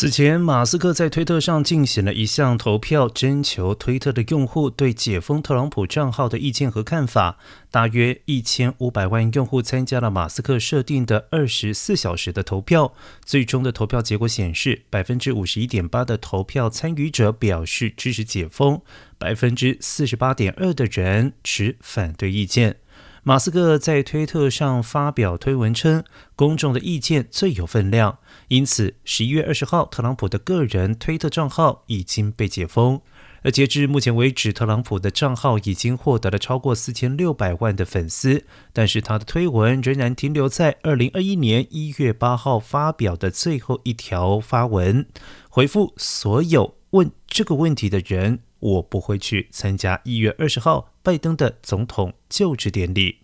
此前，马斯克在推特上进行了一项投票，征求推特的用户对解封特朗普账号的意见和看法。大约一千五百万用户参加了马斯克设定的二十四小时的投票。最终的投票结果显示，百分之五十一点八的投票参与者表示支持解封，百分之四十八点二的人持反对意见。马斯克在推特上发表推文称，公众的意见最有分量，因此十一月二十号，特朗普的个人推特账号已经被解封。而截至目前为止，特朗普的账号已经获得了超过四千六百万的粉丝，但是他的推文仍然停留在二零二一年一月八号发表的最后一条发文，回复所有问这个问题的人。我不会去参加一月二十号拜登的总统就职典礼。